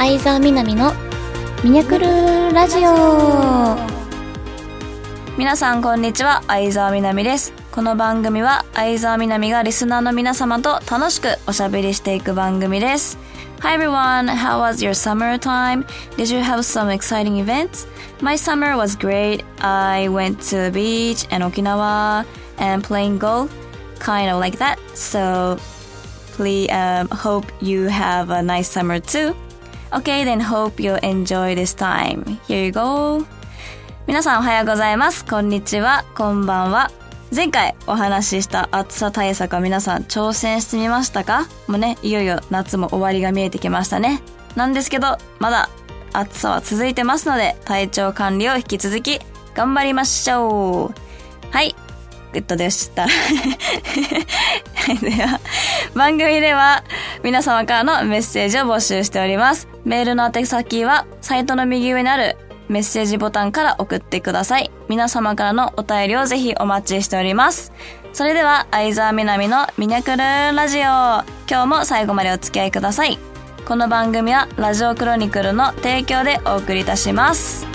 相沢みなみのミニャクルラジオ皆さんこんにちは相沢みなみですこの番組は相沢みなみがリスナーの皆様と楽しくおしゃべりしていく番組です Hi everyone, how was your summer time? Did you have some exciting events? My summer was great. I went to the beach and Okinawa and playing golf, kind of like that. So please um, hope you have a nice summer too. Okay, then hope you enjoy this time. Here you go. 皆さんおはようございます。こんにちは。こんばんは。前回お話しした暑さ対策は皆さん挑戦してみましたか？もうね、いよいよ夏も終わりが見えてきましたね。なんですけど、まだ暑さは続いてますので、体調管理を引き続き頑張りましょう。はい。ッドでした。では、番組では皆様からのメッセージを募集しております。メールの宛先はサイトの右上にあるメッセージボタンから送ってください。皆様からのお便りをぜひお待ちしております。それでは、相沢みなみのミニャクルラジオ。今日も最後までお付き合いください。この番組はラジオクロニクルの提供でお送りいたします。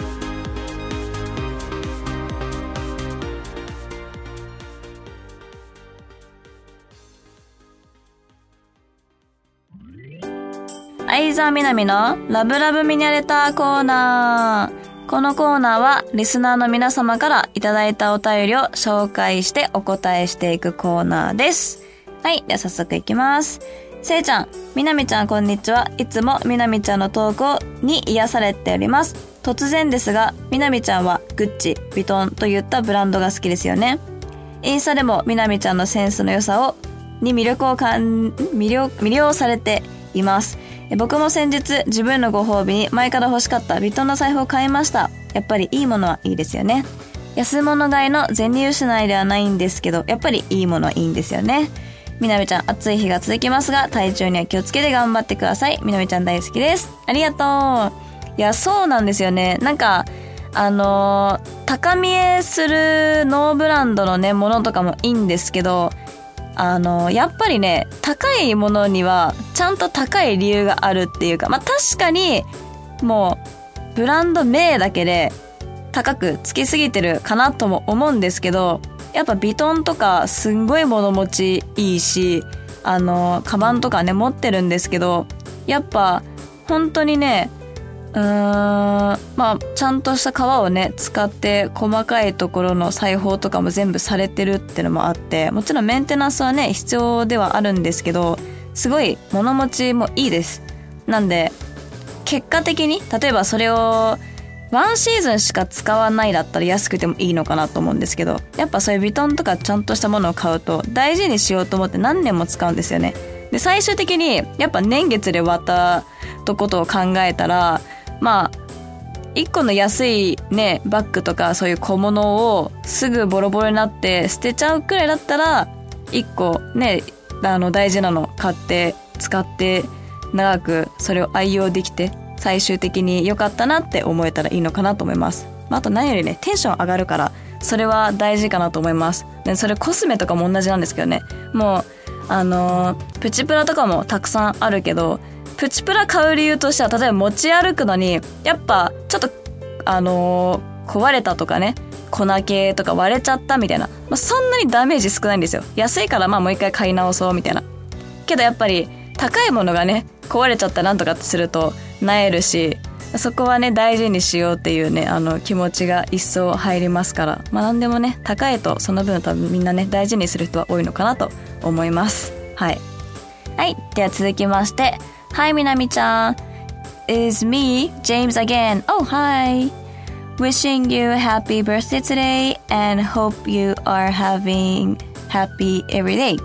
相沢みなみのラブラブミニャレターコーナー。このコーナーはリスナーの皆様からいただいたお便りを紹介してお答えしていくコーナーです。はい。では早速いきます。せいちゃん、みなみちゃんこんにちは。いつもみなみちゃんの投稿に癒されております。突然ですが、みなみちゃんはグッチ、ヴィトンといったブランドが好きですよね。インスタでもみなみちゃんのセンスの良さを、に魅力を感、魅了、魅了されています。僕も先日自分のご褒美に前から欲しかったビトンの財布を買いました。やっぱりいいものはいいですよね。安物買いの銭失いではないんですけど、やっぱりいいものはいいんですよね。みなみちゃん、暑い日が続きますが、体調には気をつけて頑張ってください。みなみちゃん大好きです。ありがとう。いや、そうなんですよね。なんか、あの、高見えするノーブランドのね、ものとかもいいんですけど、あの、やっぱりね、高いものには、ちゃんと高い理由があるっていうか、まあ確かに、もう、ブランド名だけで、高くつきすぎてるかなとも思うんですけど、やっぱビトンとかすんごい物持ちいいし、あの、カバンとかね、持ってるんですけど、やっぱ、本当にね、うん。まあちゃんとした革をね使って細かいところの裁縫とかも全部されてるってのもあってもちろんメンテナンスはね必要ではあるんですけどすごい物持ちもいいです。なんで結果的に例えばそれをワンシーズンしか使わないだったら安くてもいいのかなと思うんですけどやっぱそういうヴィトンとかちゃんとしたものを買うと大事にしようと思って何年も使うんですよね。で最終的にやっぱ年月で割ったとことを考えたらまあ1個の安いねバッグとかそういう小物をすぐボロボロになって捨てちゃうくらいだったら1個ねあの大事なの買って使って長くそれを愛用できて最終的に良かったなって思えたらいいのかなと思います。まあ、あと何よりねテンション上がるからそれは大事かなと思います。でそれコスメとかも同じなんですけどねもうあのプチプラとかもたくさんあるけどプチプラ買う理由としては、例えば持ち歩くのに、やっぱ、ちょっと、あのー、壊れたとかね、粉系とか割れちゃったみたいな。まあ、そんなにダメージ少ないんですよ。安いからまあもう一回買い直そうみたいな。けどやっぱり、高いものがね、壊れちゃったなんとかってすると、なえるし、そこはね、大事にしようっていうね、あの、気持ちが一層入りますから。まあ何でもね、高いとその分多分みんなね、大事にする人は多いのかなと思います。はい。はい。では続きまして、Hi, Minami-chan. It's me, James again. Oh, hi. Wishing you a happy birthday today and hope you are having happy every day.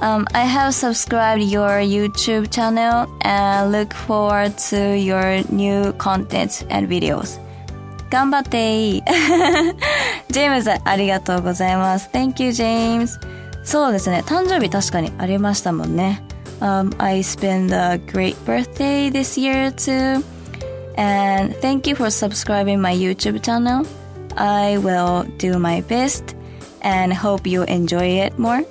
Um, I have subscribed your YouTube channel and look forward to your new content and videos. 頑張ってジェームズありがとうございます。Thank you, James. そうですね。誕生日確かにありましたもんね。 Um, I spent a great birthday this year too. And thank you for subscribing my YouTube channel. I will do my best and hope you enjoy it more.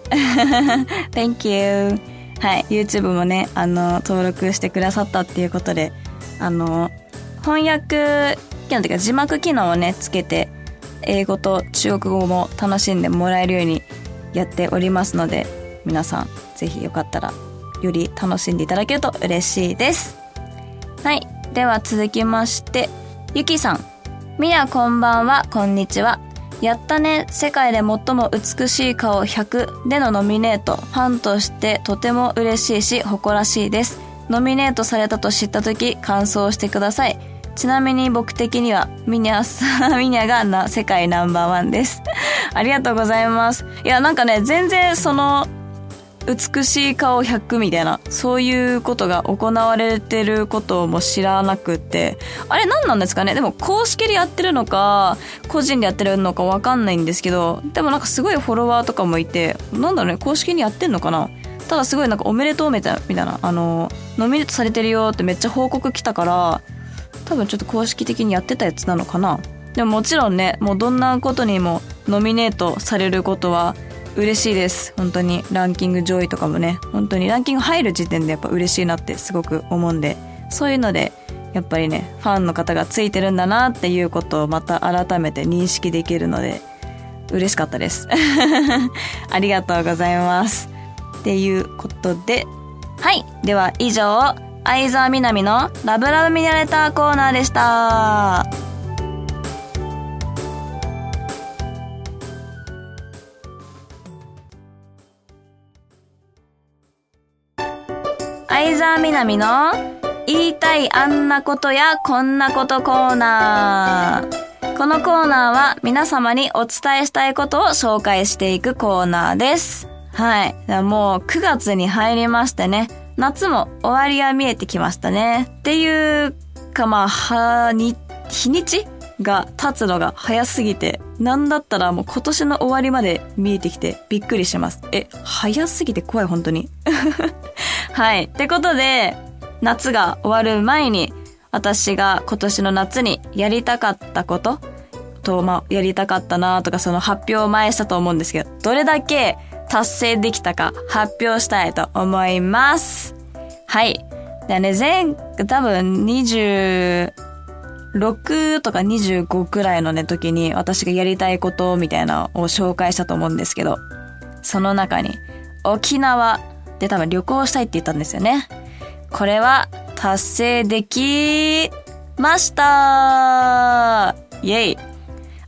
thank you. はい、YouTube もね、あの、登録してくださったっていうことで、あの、翻訳機能というか字幕機能をね、つけて、英語と中国語も楽しんでもらえるようにやっておりますので、皆さん、ぜひよかったら、より楽しんでいただけると嬉しいです。はい。では続きまして、ゆきさん。みやこんばんは、こんにちは。やったね、世界で最も美しい顔100でのノミネート。ファンとしてとても嬉しいし、誇らしいです。ノミネートされたと知った時、感想してください。ちなみに僕的には、ミニャさ、ミニャがな、世界ナンバーワンです。ありがとうございます。いや、なんかね、全然その、美しい顔100みたいな、そういうことが行われてることも知らなくて、あれ何なんですかね？でも公式でやってるのか、個人でやってるのかわかんないんですけど、でもなんかすごいフォロワーとかもいて、なんだろうね、公式にやってんのかな？ただすごいなんかおめでとうみたいな、みたいな、あの、ノミネートされてるよってめっちゃ報告来たから、多分ちょっと公式的にやってたやつなのかな？でももちろんね、もうどんなことにもノミネートされることは嬉しいです。本当にランキング上位とかもね、本当にランキング入る時点でやっぱ嬉しいなってすごく思うんで、そういうので、やっぱりね、ファンの方がついてるんだなっていうことをまた改めて認識できるので、嬉しかったです。ありがとうございます。っていうことで、はい。では以上、相沢みなみのラブラブミネレターコーナーでした。相沢みなみの言いたいあんなことやこんなことコーナー。このコーナーは皆様にお伝えしたいことを紹介していくコーナーです。はい。もう9月に入りましてね、夏も終わりが見えてきましたね。っていうかまあ、は、に、日にちが経つのが早すぎて、なんだったらもう今年の終わりまで見えてきてびっくりします。え、早すぎて怖い本当に。はい。ってことで、夏が終わる前に、私が今年の夏にやりたかったことと、まあ、やりたかったなとか、その発表前したと思うんですけど、どれだけ達成できたか発表したいと思います。はい。でね、前、多分26とか25くらいのね、時に私がやりたいことみたいなのを紹介したと思うんですけど、その中に沖縄で多分旅行したいって言ったんですよね。これは達成できましたイェイ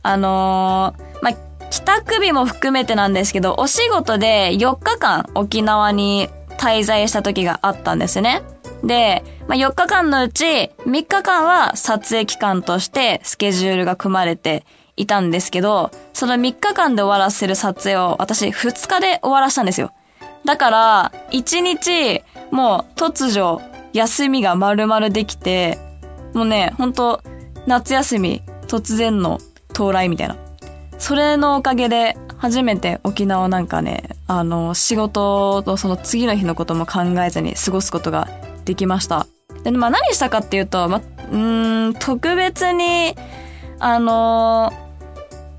あのー、まあ、帰宅日も含めてなんですけど、お仕事で4日間沖縄に滞在した時があったんですね。で、まあ、4日間のうち3日間は撮影期間としてスケジュールが組まれていたんですけど、その3日間で終わらせる撮影を私2日で終わらしたんですよ。だから、一日、もう突如、休みが丸々できて、もうね、ほんと、夏休み、突然の到来みたいな。それのおかげで、初めて沖縄なんかね、あの、仕事とその次の日のことも考えずに過ごすことができました。で、まあ何したかっていうと、ま、うん、特別に、あの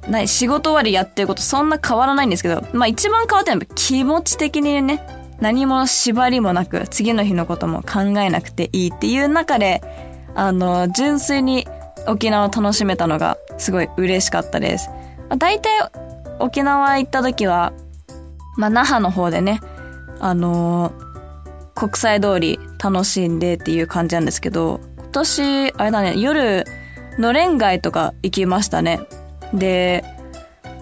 ない、仕事終わりやってることそんな変わらないんですけど、まあ一番変わってるのは気持ち的にね、何も縛りもなく、次の日のことも考えなくていいっていう中で、あの、純粋に沖縄を楽しめたのがすごい嬉しかったです。まあ、大体沖縄行った時は、まあ那覇の方でね、あの国際通り楽しんでっていう感じなんですけど、今年、あれだね、夜、のれん街とか行きましたね。で、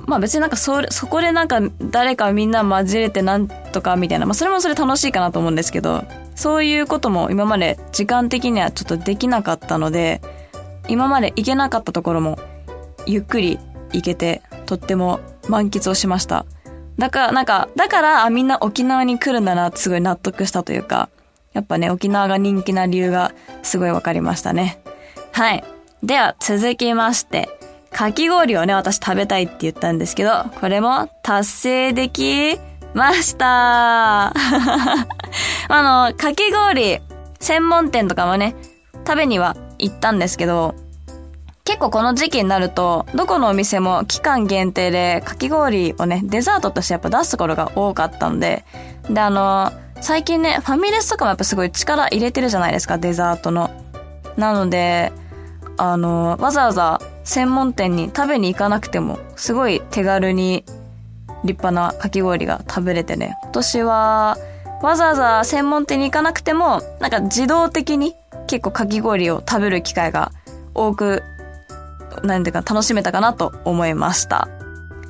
まあ別になんかそ、そこでなんか誰かみんな混じれてなんとかみたいな、まあそれもそれ楽しいかなと思うんですけど、そういうことも今まで時間的にはちょっとできなかったので、今まで行けなかったところもゆっくり行けて、とっても満喫をしました。だから、なんか、だから、あ、みんな沖縄に来るんだなってすごい納得したというか、やっぱね、沖縄が人気な理由がすごいわかりましたね。はい。では、続きまして、かき氷をね、私食べたいって言ったんですけど、これも達成できました あの、かき氷専門店とかもね、食べには行ったんですけど、結構この時期になると、どこのお店も期間限定でかき氷をね、デザートとしてやっぱ出すところが多かったので、で、あの、最近ね、ファミレスとかもやっぱすごい力入れてるじゃないですか、デザートの。なので、あの、わざわざ専門店に食べに行かなくても、すごい手軽に立派なかき氷が食べれてね。今年は、わざわざ専門店に行かなくても、なんか自動的に結構かき氷を食べる機会が多く、なんていうか楽しめたかなと思いました。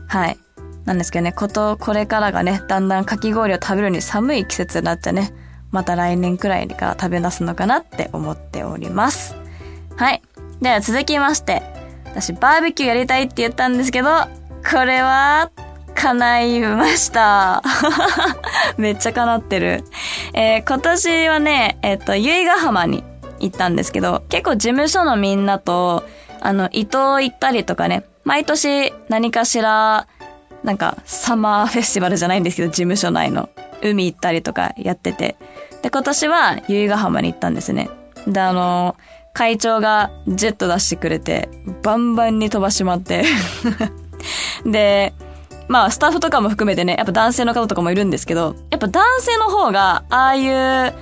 はい。なんですけどね、こと、これからがね、だんだんかき氷を食べるに寒い季節になってね、また来年くらいから食べ出すのかなって思っております。はい。では続きまして、私バーベキューやりたいって言ったんですけど、これは、叶いました。めっちゃ叶ってる。えー、今年はね、えっ、ー、と、由比ヶ浜に行ったんですけど、結構事務所のみんなと、あの、伊東行ったりとかね、毎年何かしら、なんか、サマーフェスティバルじゃないんですけど、事務所内の。海行ったりとかやってて。で、今年は由比ヶ浜に行ったんですね。で、あの、会長がジェット出してくれて、バンバンに飛ばしまって で、まあ、スタッフとかも含めてね、やっぱ男性の方とかもいるんですけど、やっぱ男性の方が、ああいう、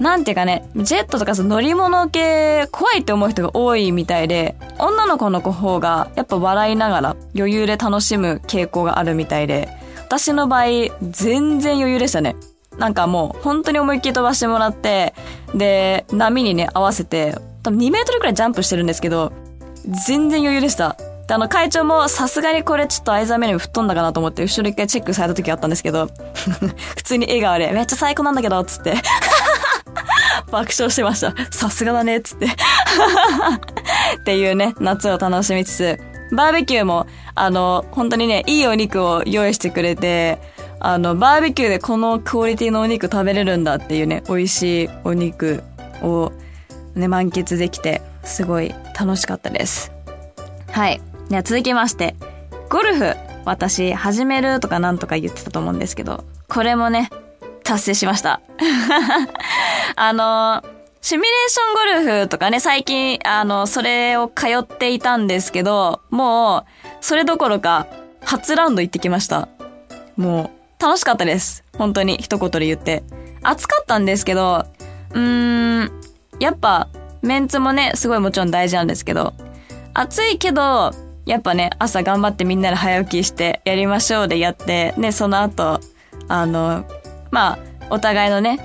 なんていうかね、ジェットとか乗り物系怖いって思う人が多いみたいで、女の子の方がやっぱ笑いながら余裕で楽しむ傾向があるみたいで、私の場合全然余裕でしたね。なんかもう本当に思いっきり飛ばしてもらって、で、波にね合わせて、多分2メートルくらいジャンプしてるんですけど、全然余裕でした。で、あの、会長もさすがにこれちょっと相座目に吹っ飛んだかなと思って、後ろ一回チェックされた時あったんですけど、普通に笑顔で、めっちゃ最高なんだけど、つって 爆笑してました。さすがだね、つって っていうね、夏を楽しみつつ、バーベキューも、あの、本当にね、いいお肉を用意してくれて、あの、バーベキューでこのクオリティのお肉食べれるんだっていうね、美味しいお肉をね、満喫できて、すごい楽しかったです。はい。では続きまして、ゴルフ、私、始めるとかなんとか言ってたと思うんですけど、これもね、達成しました。あの、シミュレーションゴルフとかね、最近、あの、それを通っていたんですけど、もう、それどころか、初ラウンド行ってきました。もう、楽しかったです。本当に、一言で言って。暑かったんですけど、うーん、やっぱ、メンツもね、すごいもちろん大事なんですけど、暑いけど、やっぱね、朝頑張ってみんなで早起きしてやりましょうでやって、ね、その後、あの、まあ、お互いのね、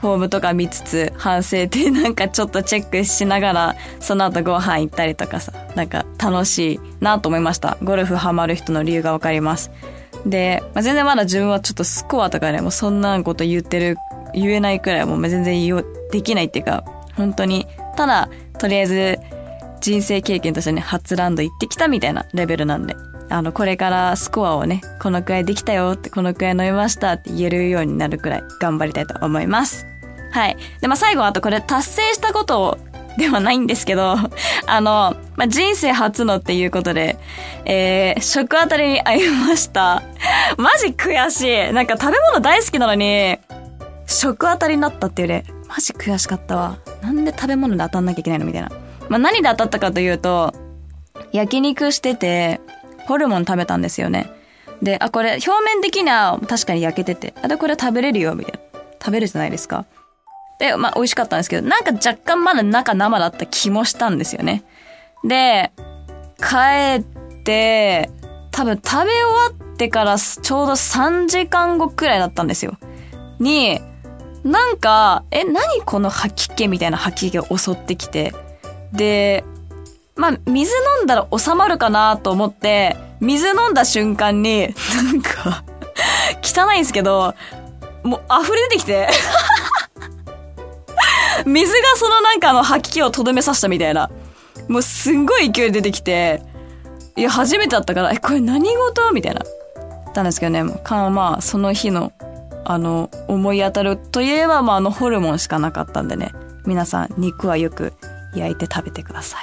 フォームとか見つつ、反省点 なんかちょっとチェックしながら、その後ご飯行ったりとかさ、なんか楽しいなと思いました。ゴルフハマる人の理由がわかります。で、まあ、全然まだ自分はちょっとスコアとかね、もうそんなこと言ってる、言えないくらいもう全然できないっていうか、本当に、ただ、とりあえず、人生経験としてね、初ランド行ってきたみたいなレベルなんで、あの、これからスコアをね、このくらいできたよって、このくらい飲みましたって言えるようになるくらい頑張りたいと思います。はい。で、まあ、最後あとこれ達成したことをではないんですけど、あの、まあ、人生初のっていうことで、えー、食あたりに会いました。マジ悔しい。なんか食べ物大好きなのに、食あたりになったっていうね、マジ悔しかったわ。なんで食べ物で当たんなきゃいけないのみたいな。まあ、何で当たったかというと、焼肉してて、ホルモン食べたんですよね。で、あ、これ、表面的には確かに焼けてて、あ、で、これ食べれるよ、みたいな。食べるじゃないですか。で、まあ、美味しかったんですけど、なんか若干まだ中生だった気もしたんですよね。で、帰って、多分食べ終わってからちょうど3時間後くらいだったんですよ。に、なんか、え、何この吐き気みたいな吐き気が襲ってきて。で、まあ、水飲んだら収まるかなと思って、水飲んだ瞬間に、なんか汚いんですけど、もう溢れ出てきて 水がそのなんかあの吐き気をとどめさせたみたいな。もうすんごい勢い出てきて、いや、初めてだったから、え、これ何事？みたいな。たんですけどね、まあ、その日のあの、思い当たるといえば、まあ、あの、ホルモンしかなかったんでね。皆さん、肉はよく焼いて食べてください。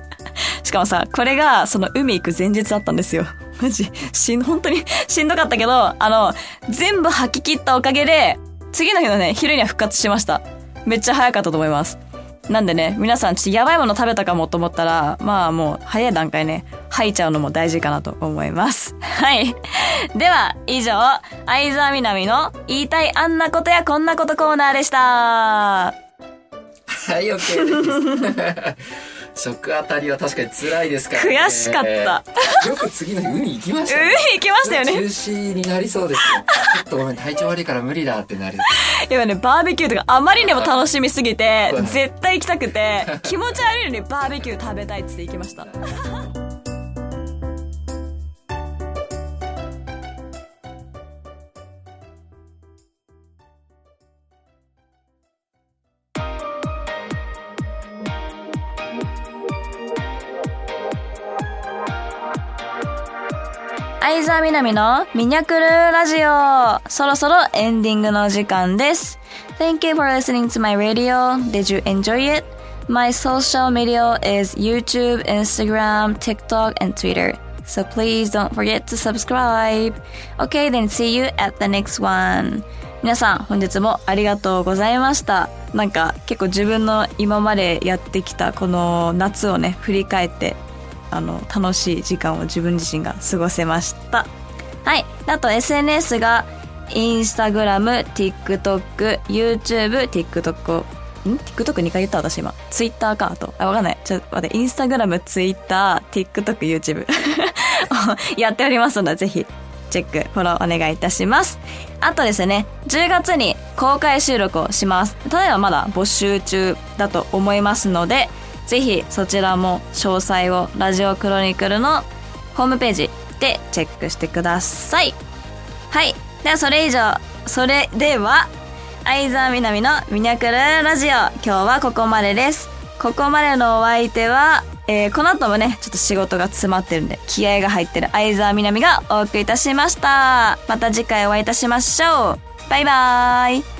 しかもさ、これが、その海行く前日だったんですよ。マジ、しん、本当にしんどかったけど、あの、全部吐き切ったおかげで、次の日のね、昼には復活しました。めっちゃ早かったと思います。なんでね、皆さんちょっとやばいもの食べたかもと思ったら、まあもう早い段階ね、吐いちゃうのも大事かなと思います。はい。では、以上、相沢みなみの言いたいあんなことやこんなことコーナーでした。はい、OK です。食あたりは確かに辛いですからね。悔しかったよく次の日海行きましたね。海行きましたよね中止になりそうですよ。ちょっとごめん、体調悪いから無理だってなる。今ね、バーベキューとかあまりにも楽しみすぎて絶対行きたくて、気持ち悪いのにバーベキュー食べたいっつって行きました。相沢みなみのミニャクルラジオそろそろエンディングの時間です。Thank you for listening to my radio. Did you enjoy it? My social media is YouTube, Instagram, TikTok, and Twitter. So please don't forget to subscribe. Okay, then see you at the next one. 皆さん、本日もありがとうございました。なんか結構自分の今までやってきたこの夏をね、振り返ってあの楽しい時間を自分自身が過ごせましたはいあと SNS がインスタグラム TikTok、YouTube、TikTok ん ?TikTok2 回言った私今。Twitter かあと。あ、わかんない。ちょっと待って。インスタグラム、Twitter、TikTok、YouTube やっておりますので、ぜひチェック、フォローお願いいたします。あとですね、10月に公開収録をします。ただいまだ募集中だと思いますので、ぜひそちらも詳細をラジオクロニクルのホームページでチェックしてください。はい。ではそれ以上、それでは、相沢みなみのミニャクルラジオ、今日はここまでです。ここまでのお相手は、えーこの後もね、ちょっと仕事が詰まってるんで、気合が入ってる相沢みなみがお送りいたしました。また次回お会いいたしましょう。バイバーイ。